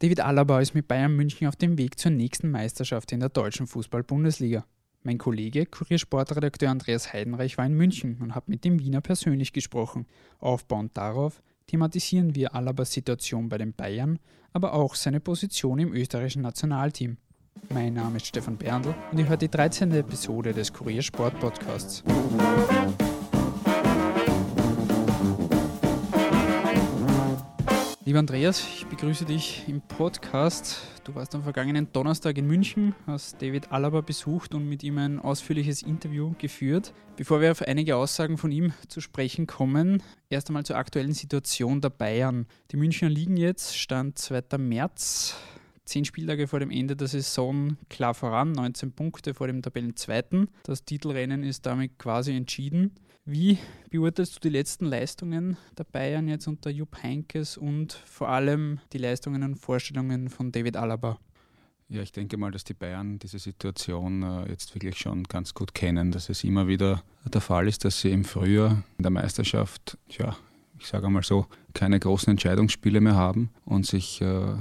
David Alaba ist mit Bayern München auf dem Weg zur nächsten Meisterschaft in der deutschen Fußball-Bundesliga. Mein Kollege, Kuriersportredakteur Andreas Heidenreich, war in München und hat mit dem Wiener persönlich gesprochen. Aufbauend darauf thematisieren wir Alabas Situation bei den Bayern, aber auch seine Position im österreichischen Nationalteam. Mein Name ist Stefan Berndl und ihr hört die 13. Episode des Kuriersport Podcasts. Lieber Andreas, ich begrüße dich im Podcast. Du warst am vergangenen Donnerstag in München, hast David Alaba besucht und mit ihm ein ausführliches Interview geführt. Bevor wir auf einige Aussagen von ihm zu sprechen kommen, erst einmal zur aktuellen Situation der Bayern. Die Münchner liegen jetzt, Stand 2. März, zehn Spieltage vor dem Ende der Saison klar voran, 19 Punkte vor dem Tabellenzweiten. Das Titelrennen ist damit quasi entschieden. Wie beurteilst du die letzten Leistungen der Bayern jetzt unter Jupp Heinkes und vor allem die Leistungen und Vorstellungen von David Alaba? Ja, ich denke mal, dass die Bayern diese Situation äh, jetzt wirklich schon ganz gut kennen, dass es immer wieder der Fall ist, dass sie im Frühjahr in der Meisterschaft, ja, ich sage einmal so, keine großen Entscheidungsspiele mehr haben und sich äh,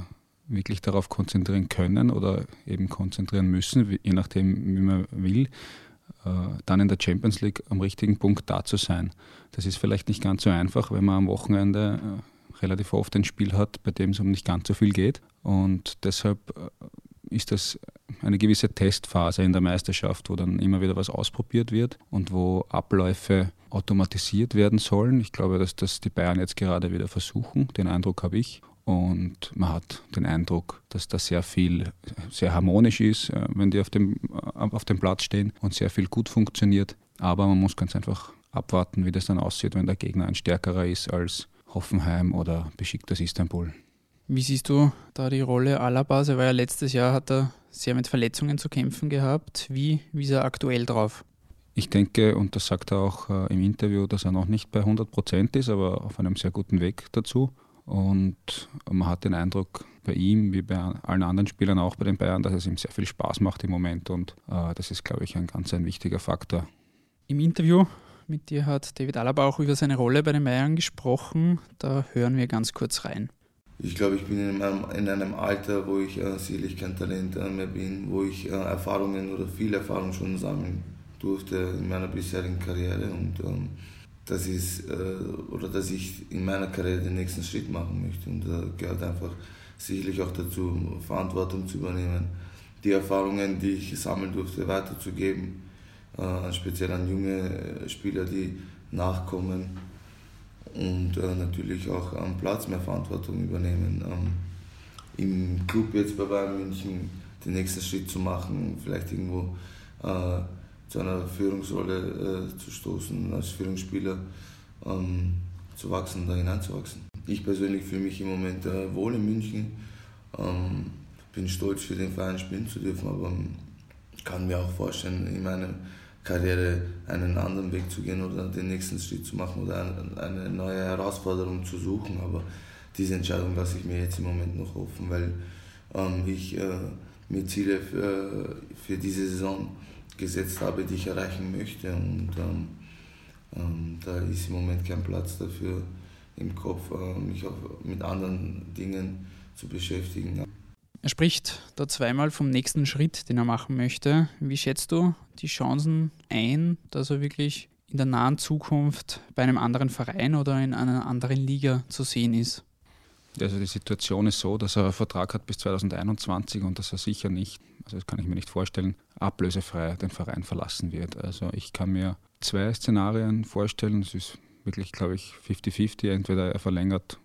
wirklich darauf konzentrieren können oder eben konzentrieren müssen, je nachdem, wie man will, dann in der Champions League am richtigen Punkt da zu sein. Das ist vielleicht nicht ganz so einfach, wenn man am Wochenende äh, relativ oft ein Spiel hat, bei dem es um nicht ganz so viel geht. Und deshalb äh, ist das eine gewisse Testphase in der Meisterschaft, wo dann immer wieder was ausprobiert wird und wo Abläufe automatisiert werden sollen. Ich glaube, dass das die Bayern jetzt gerade wieder versuchen. Den Eindruck habe ich. Und man hat den Eindruck, dass da sehr viel, sehr harmonisch ist, äh, wenn die auf dem, äh, auf dem Platz stehen und sehr viel gut funktioniert. Aber man muss ganz einfach abwarten, wie das dann aussieht, wenn der Gegner ein stärkerer ist als Hoffenheim oder beschicktes Istanbul. Wie siehst du da die Rolle Alaba? Er war ja letztes Jahr, hat er sehr mit Verletzungen zu kämpfen gehabt. Wie, wie ist er aktuell drauf? Ich denke, und das sagt er auch äh, im Interview, dass er noch nicht bei 100 Prozent ist, aber auf einem sehr guten Weg dazu. Und man hat den Eindruck bei ihm, wie bei allen anderen Spielern auch bei den Bayern, dass es ihm sehr viel Spaß macht im Moment. Und äh, das ist, glaube ich, ein ganz ein wichtiger Faktor. Im Interview mit dir hat David Alaba auch über seine Rolle bei den Bayern gesprochen. Da hören wir ganz kurz rein. Ich glaube, ich bin in einem, in einem Alter, wo ich äh, sicherlich kein Talent äh, mehr bin, wo ich äh, Erfahrungen oder viel Erfahrung schon sammeln durfte in meiner bisherigen Karriere. Und ähm, dass, äh, oder dass ich in meiner Karriere den nächsten Schritt machen möchte. Und da gehört einfach sicherlich auch dazu, Verantwortung zu übernehmen, die Erfahrungen, die ich sammeln durfte, weiterzugeben, äh, speziell an junge Spieler, die nachkommen und äh, natürlich auch am Platz mehr Verantwortung übernehmen. Ähm, Im Club jetzt bei Bayern München den nächsten Schritt zu machen, vielleicht irgendwo äh, zu einer Führungsrolle äh, zu stoßen, als Führungsspieler ähm, zu wachsen, da hineinzuwachsen. Ich persönlich fühle mich im Moment äh, wohl in München, ähm, bin stolz für den Verein spielen zu dürfen, aber kann mir auch vorstellen, in meiner Karriere einen anderen Weg zu gehen oder den nächsten Schritt zu machen oder eine neue Herausforderung zu suchen. Aber diese Entscheidung lasse ich mir jetzt im Moment noch offen, weil ähm, ich äh, mir Ziele für, für diese Saison gesetzt habe, die ich erreichen möchte. Und ähm, ähm, da ist im Moment kein Platz dafür im Kopf, äh, mich auch mit anderen Dingen zu beschäftigen. Er spricht da zweimal vom nächsten Schritt, den er machen möchte. Wie schätzt du die Chancen ein, dass er wirklich in der nahen Zukunft bei einem anderen Verein oder in einer anderen Liga zu sehen ist? Also die Situation ist so, dass er einen Vertrag hat bis 2021 und dass er sicher nicht, also das kann ich mir nicht vorstellen, ablösefrei den Verein verlassen wird. Also ich kann mir zwei Szenarien vorstellen. Es ist wirklich, glaube ich, 50-50. Entweder er verlängert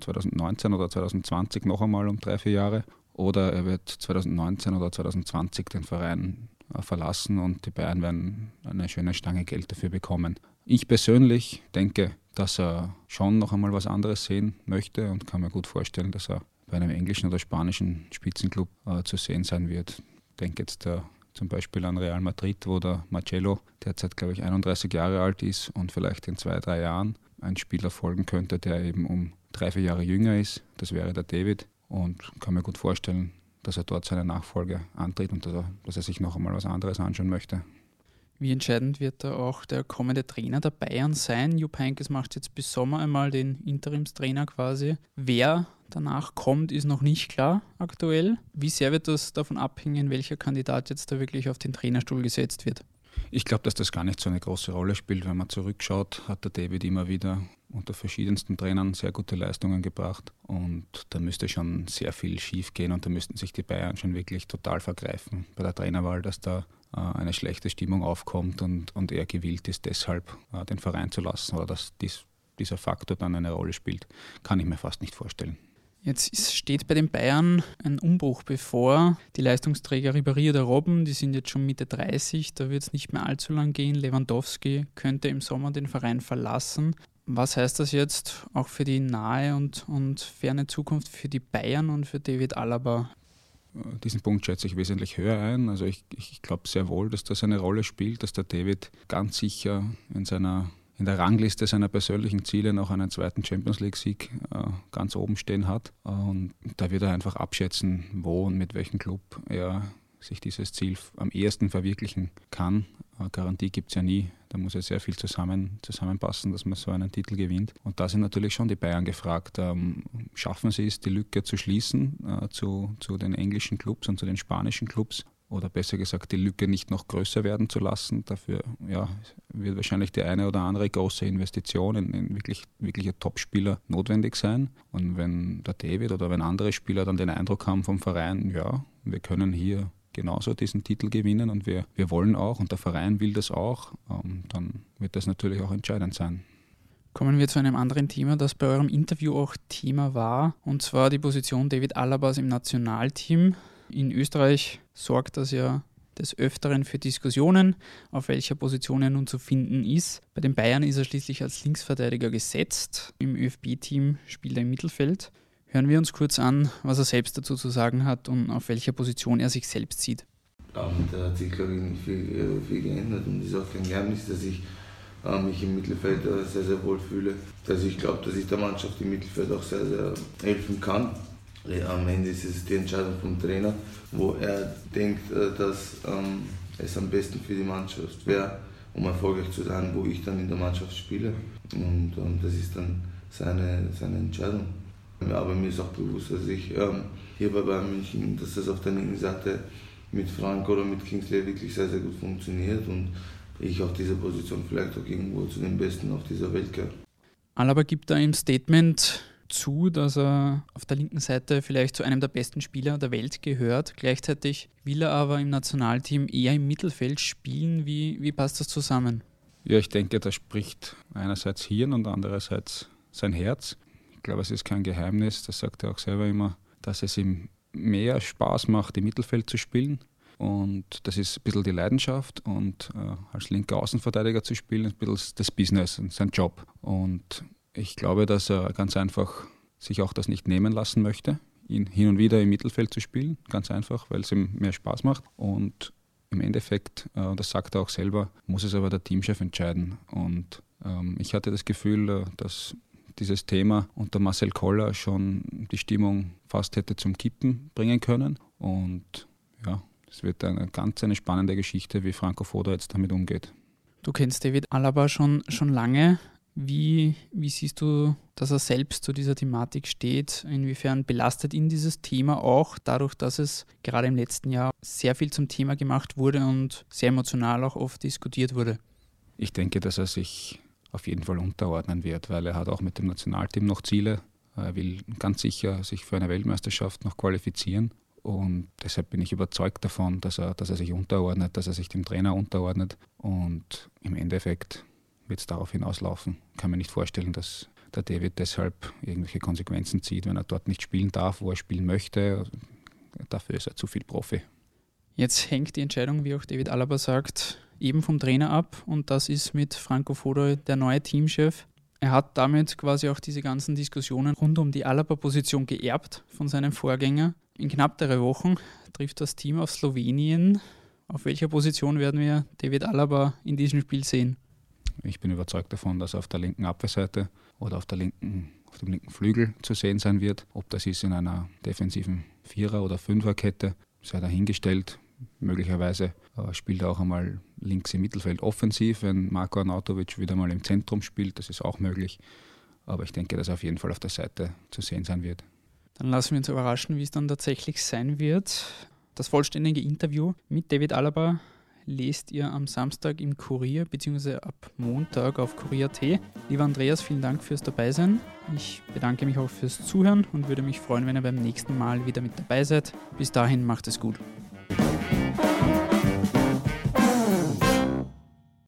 2019 oder 2020 noch einmal um drei, vier Jahre oder er wird 2019 oder 2020 den Verein äh, verlassen und die Bayern werden eine schöne Stange Geld dafür bekommen. Ich persönlich denke, dass er schon noch einmal was anderes sehen möchte und kann mir gut vorstellen, dass er bei einem englischen oder spanischen Spitzenclub äh, zu sehen sein wird. Ich denke jetzt äh, zum Beispiel an Real Madrid, wo der Marcello derzeit, glaube ich, 31 Jahre alt ist und vielleicht in zwei, drei Jahren ein Spieler folgen könnte, der eben um drei, vier Jahre jünger ist. Das wäre der David und kann mir gut vorstellen, dass er dort seine Nachfolge antritt und dass er, dass er sich noch einmal was anderes anschauen möchte. Wie entscheidend wird da auch der kommende Trainer der Bayern sein? Jupp Heynckes macht jetzt bis Sommer einmal den Interimstrainer quasi. Wer danach kommt, ist noch nicht klar aktuell. Wie sehr wird das davon abhängen, welcher Kandidat jetzt da wirklich auf den Trainerstuhl gesetzt wird? Ich glaube, dass das gar nicht so eine große Rolle spielt. Wenn man zurückschaut, hat der David immer wieder unter verschiedensten Trainern sehr gute Leistungen gebracht. Und da müsste schon sehr viel schief gehen und da müssten sich die Bayern schon wirklich total vergreifen bei der Trainerwahl, dass da eine schlechte Stimmung aufkommt und, und er gewillt ist, deshalb äh, den Verein zu lassen oder dass dies, dieser Faktor dann eine Rolle spielt, kann ich mir fast nicht vorstellen. Jetzt steht bei den Bayern ein Umbruch bevor. Die Leistungsträger Ribéry oder Robben, die sind jetzt schon Mitte 30, da wird es nicht mehr allzu lang gehen. Lewandowski könnte im Sommer den Verein verlassen. Was heißt das jetzt auch für die nahe und, und ferne Zukunft für die Bayern und für David Alaba? Diesen Punkt schätze ich wesentlich höher ein. Also ich, ich glaube sehr wohl, dass das eine Rolle spielt, dass der David ganz sicher in seiner in der Rangliste seiner persönlichen Ziele noch einen zweiten Champions League-Sieg äh, ganz oben stehen hat. Und da wird er einfach abschätzen, wo und mit welchem Club er sich dieses Ziel am ehesten verwirklichen kann. Eine Garantie gibt es ja nie. Da muss ja sehr viel zusammen, zusammenpassen, dass man so einen Titel gewinnt. Und da sind natürlich schon die Bayern gefragt. Ähm, schaffen sie es, die Lücke zu schließen äh, zu, zu den englischen Clubs und zu den spanischen Clubs? oder besser gesagt die Lücke nicht noch größer werden zu lassen. Dafür ja, wird wahrscheinlich die eine oder andere große Investition in, in wirklich, wirkliche Topspieler notwendig sein. Und wenn der David oder wenn andere Spieler dann den Eindruck haben vom Verein, ja, wir können hier genauso diesen Titel gewinnen und wir, wir wollen auch und der Verein will das auch, ähm, dann wird das natürlich auch entscheidend sein. Kommen wir zu einem anderen Thema, das bei eurem Interview auch Thema war, und zwar die Position David Alabas im Nationalteam. In Österreich sorgt das ja des Öfteren für Diskussionen, auf welcher Position er nun zu finden ist. Bei den Bayern ist er schließlich als Linksverteidiger gesetzt. Im ÖFB-Team spielt er im Mittelfeld. Hören wir uns kurz an, was er selbst dazu zu sagen hat und auf welcher Position er sich selbst sieht. Ja, da hat sich, glaube ich, nicht viel, äh, viel geändert und ist auch kein Geheimnis, dass ich äh, mich im Mittelfeld äh, sehr, sehr wohl fühle. Dass ich glaube, dass ich der Mannschaft im Mittelfeld auch sehr, sehr helfen kann. Am Ende ist es die Entscheidung vom Trainer, wo er denkt, äh, dass ähm, es am besten für die Mannschaft wäre, um erfolgreich zu sein, wo ich dann in der Mannschaft spiele. Und, und das ist dann seine, seine Entscheidung. Aber mir ist auch bewusst, dass ich ähm, hier bei Bayern München, dass das auf der linken Seite mit Frank oder mit Kingsley wirklich sehr, sehr gut funktioniert und ich auf dieser Position vielleicht auch irgendwo zu den Besten auf dieser Welt gehöre. Alaba gibt da im Statement zu, dass er auf der linken Seite vielleicht zu einem der besten Spieler der Welt gehört. Gleichzeitig will er aber im Nationalteam eher im Mittelfeld spielen. Wie, wie passt das zusammen? Ja, ich denke, da spricht einerseits Hirn und andererseits sein Herz. Ich glaube, es ist kein Geheimnis, das sagt er auch selber immer, dass es ihm mehr Spaß macht, im Mittelfeld zu spielen. Und das ist ein bisschen die Leidenschaft und äh, als linker Außenverteidiger zu spielen, ist ein bisschen das Business und sein Job. Und ich glaube, dass er ganz einfach sich auch das nicht nehmen lassen möchte, ihn hin und wieder im Mittelfeld zu spielen. Ganz einfach, weil es ihm mehr Spaß macht. Und im Endeffekt, äh, das sagt er auch selber, muss es aber der Teamchef entscheiden. Und ähm, ich hatte das Gefühl, äh, dass dieses Thema unter Marcel Koller schon die Stimmung fast hätte zum Kippen bringen können. Und ja, es wird eine ganz eine spannende Geschichte, wie Franco Foda jetzt damit umgeht. Du kennst David Alaba schon, schon lange. Wie, wie siehst du, dass er selbst zu dieser Thematik steht? Inwiefern belastet ihn dieses Thema auch dadurch, dass es gerade im letzten Jahr sehr viel zum Thema gemacht wurde und sehr emotional auch oft diskutiert wurde? Ich denke, dass er sich auf jeden Fall unterordnen wird, weil er hat auch mit dem Nationalteam noch Ziele. Er will ganz sicher sich für eine Weltmeisterschaft noch qualifizieren. Und deshalb bin ich überzeugt davon, dass er, dass er sich unterordnet, dass er sich dem Trainer unterordnet. Und im Endeffekt wird es darauf hinauslaufen. Ich kann mir nicht vorstellen, dass der David deshalb irgendwelche Konsequenzen zieht, wenn er dort nicht spielen darf, wo er spielen möchte. Dafür ist er zu viel Profi. Jetzt hängt die Entscheidung, wie auch David Alaba sagt, eben vom Trainer ab und das ist mit Franco Foda der neue Teamchef. Er hat damit quasi auch diese ganzen Diskussionen rund um die Alaba-Position geerbt von seinem Vorgänger. In knapp drei Wochen trifft das Team auf Slowenien. Auf welcher Position werden wir David Alaba in diesem Spiel sehen? Ich bin überzeugt davon, dass er auf der linken Abwehrseite oder auf, der linken, auf dem linken Flügel zu sehen sein wird. Ob das ist in einer defensiven Vierer- oder Fünferkette, sei dahingestellt. Möglicherweise äh, spielt er auch einmal links im Mittelfeld offensiv, wenn Marko Arnautovic wieder mal im Zentrum spielt. Das ist auch möglich. Aber ich denke, dass er auf jeden Fall auf der Seite zu sehen sein wird. Dann lassen wir uns überraschen, wie es dann tatsächlich sein wird. Das vollständige Interview mit David Alaba lest ihr am Samstag im Kurier bzw. ab Montag auf Kurier.at. Lieber Andreas, vielen Dank fürs Dabeisein. Ich bedanke mich auch fürs Zuhören und würde mich freuen, wenn ihr beim nächsten Mal wieder mit dabei seid. Bis dahin macht es gut.